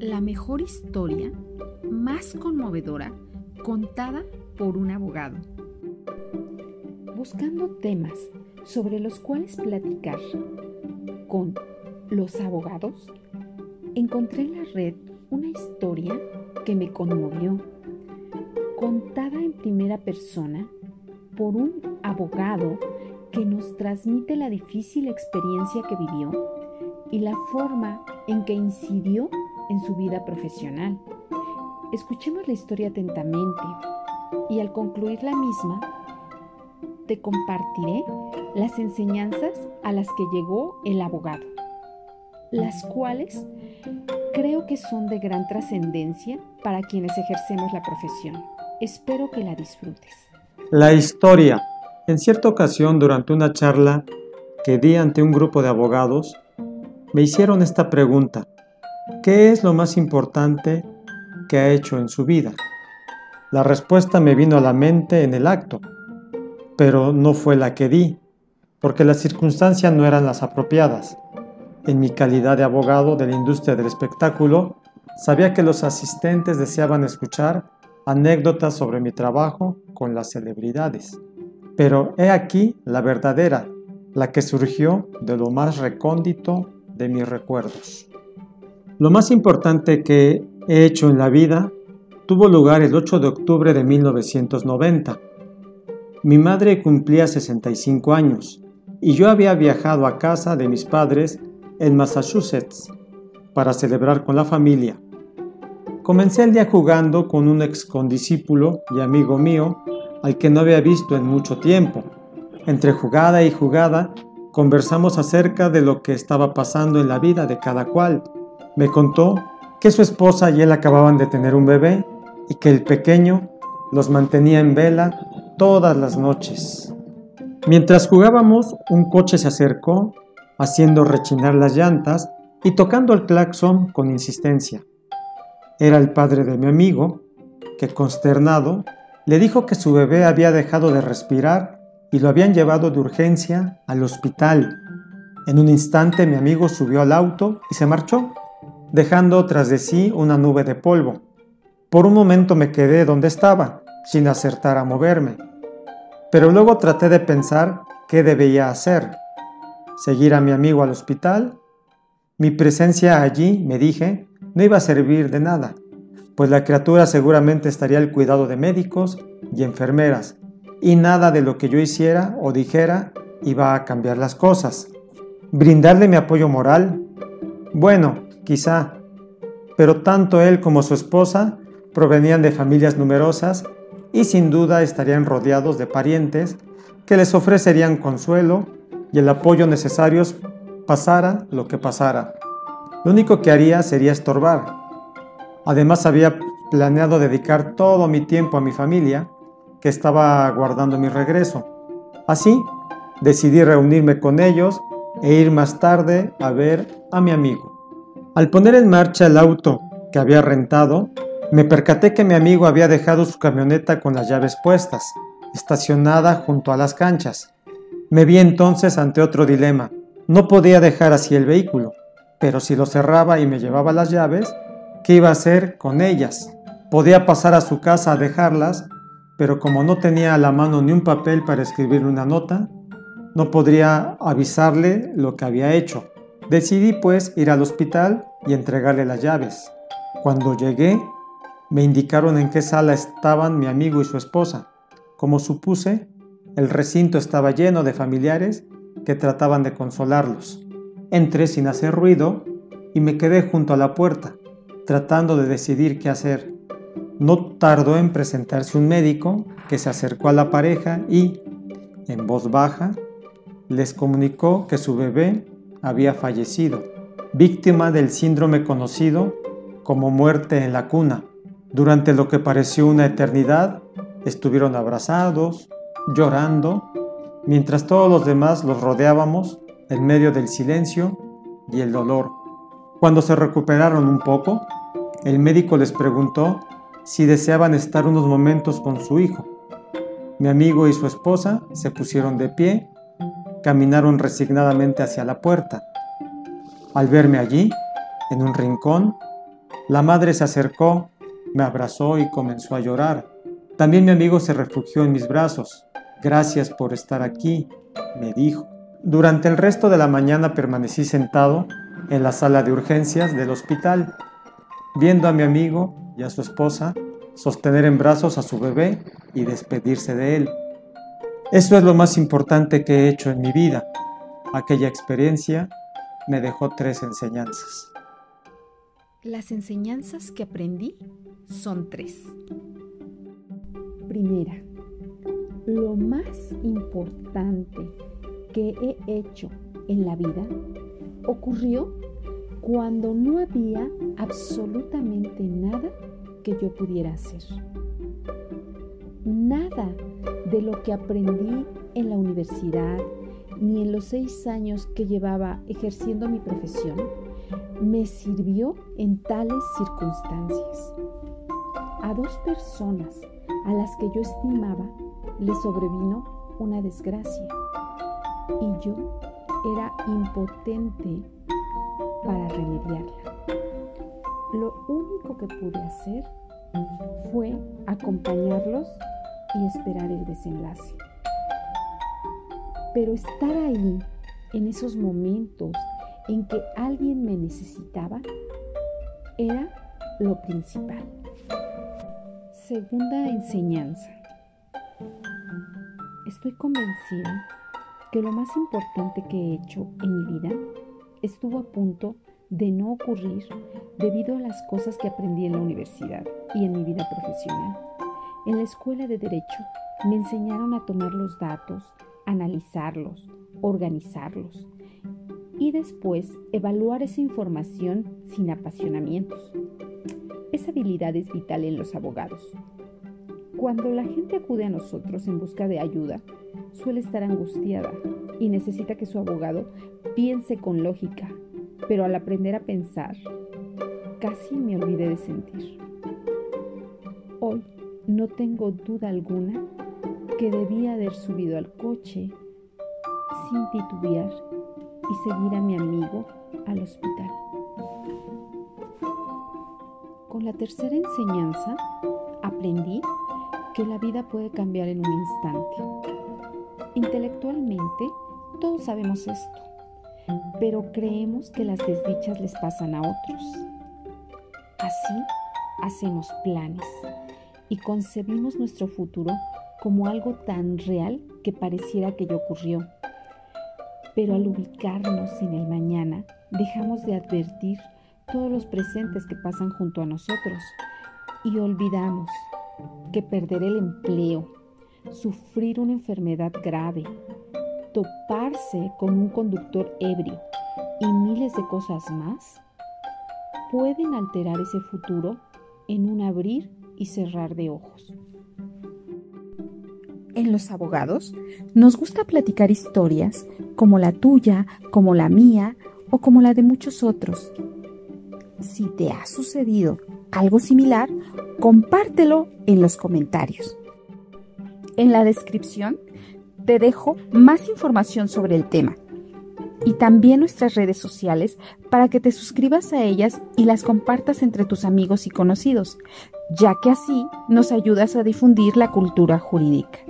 la mejor historia, más conmovedora, contada por un abogado. Buscando temas sobre los cuales platicar con los abogados, encontré en la red una historia que me conmovió, contada en primera persona por un abogado que nos transmite la difícil experiencia que vivió y la forma en que incidió en su vida profesional. Escuchemos la historia atentamente y al concluir la misma, te compartiré las enseñanzas a las que llegó el abogado, las cuales creo que son de gran trascendencia para quienes ejercemos la profesión. Espero que la disfrutes. La historia. En cierta ocasión, durante una charla que di ante un grupo de abogados, me hicieron esta pregunta. ¿Qué es lo más importante que ha hecho en su vida? La respuesta me vino a la mente en el acto, pero no fue la que di, porque las circunstancias no eran las apropiadas. En mi calidad de abogado de la industria del espectáculo, sabía que los asistentes deseaban escuchar anécdotas sobre mi trabajo con las celebridades. Pero he aquí la verdadera, la que surgió de lo más recóndito de mis recuerdos. Lo más importante que he hecho en la vida tuvo lugar el 8 de octubre de 1990. Mi madre cumplía 65 años y yo había viajado a casa de mis padres en Massachusetts para celebrar con la familia. Comencé el día jugando con un ex condiscípulo y amigo mío al que no había visto en mucho tiempo. Entre jugada y jugada conversamos acerca de lo que estaba pasando en la vida de cada cual me contó que su esposa y él acababan de tener un bebé y que el pequeño los mantenía en vela todas las noches. Mientras jugábamos, un coche se acercó, haciendo rechinar las llantas y tocando el claxon con insistencia. Era el padre de mi amigo, que consternado, le dijo que su bebé había dejado de respirar y lo habían llevado de urgencia al hospital. En un instante mi amigo subió al auto y se marchó dejando tras de sí una nube de polvo. Por un momento me quedé donde estaba, sin acertar a moverme. Pero luego traté de pensar qué debía hacer. ¿Seguir a mi amigo al hospital? Mi presencia allí, me dije, no iba a servir de nada, pues la criatura seguramente estaría al cuidado de médicos y enfermeras, y nada de lo que yo hiciera o dijera iba a cambiar las cosas. Brindarle mi apoyo moral. Bueno, quizá, pero tanto él como su esposa provenían de familias numerosas y sin duda estarían rodeados de parientes que les ofrecerían consuelo y el apoyo necesarios pasara lo que pasara. Lo único que haría sería estorbar. Además había planeado dedicar todo mi tiempo a mi familia, que estaba aguardando mi regreso. Así, decidí reunirme con ellos e ir más tarde a ver a mi amigo. Al poner en marcha el auto que había rentado, me percaté que mi amigo había dejado su camioneta con las llaves puestas, estacionada junto a las canchas. Me vi entonces ante otro dilema. No podía dejar así el vehículo, pero si lo cerraba y me llevaba las llaves, ¿qué iba a hacer con ellas? Podía pasar a su casa a dejarlas, pero como no tenía a la mano ni un papel para escribir una nota, no podría avisarle lo que había hecho. Decidí pues ir al hospital y entregarle las llaves. Cuando llegué, me indicaron en qué sala estaban mi amigo y su esposa. Como supuse, el recinto estaba lleno de familiares que trataban de consolarlos. Entré sin hacer ruido y me quedé junto a la puerta, tratando de decidir qué hacer. No tardó en presentarse un médico que se acercó a la pareja y, en voz baja, les comunicó que su bebé había fallecido, víctima del síndrome conocido como muerte en la cuna. Durante lo que pareció una eternidad, estuvieron abrazados, llorando, mientras todos los demás los rodeábamos en medio del silencio y el dolor. Cuando se recuperaron un poco, el médico les preguntó si deseaban estar unos momentos con su hijo. Mi amigo y su esposa se pusieron de pie caminaron resignadamente hacia la puerta. Al verme allí, en un rincón, La madre se acercó, me abrazó y comenzó a llorar. También mi amigo se refugió en mis brazos. Gracias por estar aquí, me dijo. Durante el resto de la mañana permanecí sentado en la sala de urgencias del hospital, viendo a mi amigo y a su esposa sostener en brazos a su bebé y despedirse de él. Eso es lo más importante que he hecho en mi vida. Aquella experiencia me dejó tres enseñanzas. Las enseñanzas que aprendí son tres. Primera, lo más importante que he hecho en la vida ocurrió cuando no había absolutamente nada que yo pudiera hacer. Nada de lo que aprendí en la universidad ni en los seis años que llevaba ejerciendo mi profesión me sirvió en tales circunstancias. A dos personas a las que yo estimaba le sobrevino una desgracia y yo era impotente para remediarla. Lo único que pude hacer fue acompañarlos y esperar el desenlace. Pero estar ahí en esos momentos en que alguien me necesitaba era lo principal. Segunda enseñanza. Estoy convencida que lo más importante que he hecho en mi vida estuvo a punto de no ocurrir debido a las cosas que aprendí en la universidad y en mi vida profesional. En la escuela de derecho me enseñaron a tomar los datos, analizarlos, organizarlos y después evaluar esa información sin apasionamientos. Esa habilidad es vital en los abogados. Cuando la gente acude a nosotros en busca de ayuda, suele estar angustiada y necesita que su abogado piense con lógica, pero al aprender a pensar, casi me olvidé de sentir. Hoy no tengo duda alguna que debía haber subido al coche sin titubear y seguir a mi amigo al hospital. Con la tercera enseñanza aprendí que la vida puede cambiar en un instante. Intelectualmente todos sabemos esto, pero creemos que las desdichas les pasan a otros. Así hacemos planes y concebimos nuestro futuro como algo tan real que pareciera que ya ocurrió. Pero al ubicarnos en el mañana, dejamos de advertir todos los presentes que pasan junto a nosotros y olvidamos que perder el empleo, sufrir una enfermedad grave, toparse con un conductor ebrio y miles de cosas más pueden alterar ese futuro en un abrir y cerrar de ojos. En los abogados nos gusta platicar historias como la tuya, como la mía o como la de muchos otros. Si te ha sucedido algo similar, compártelo en los comentarios. En la descripción te dejo más información sobre el tema y también nuestras redes sociales para que te suscribas a ellas y las compartas entre tus amigos y conocidos, ya que así nos ayudas a difundir la cultura jurídica.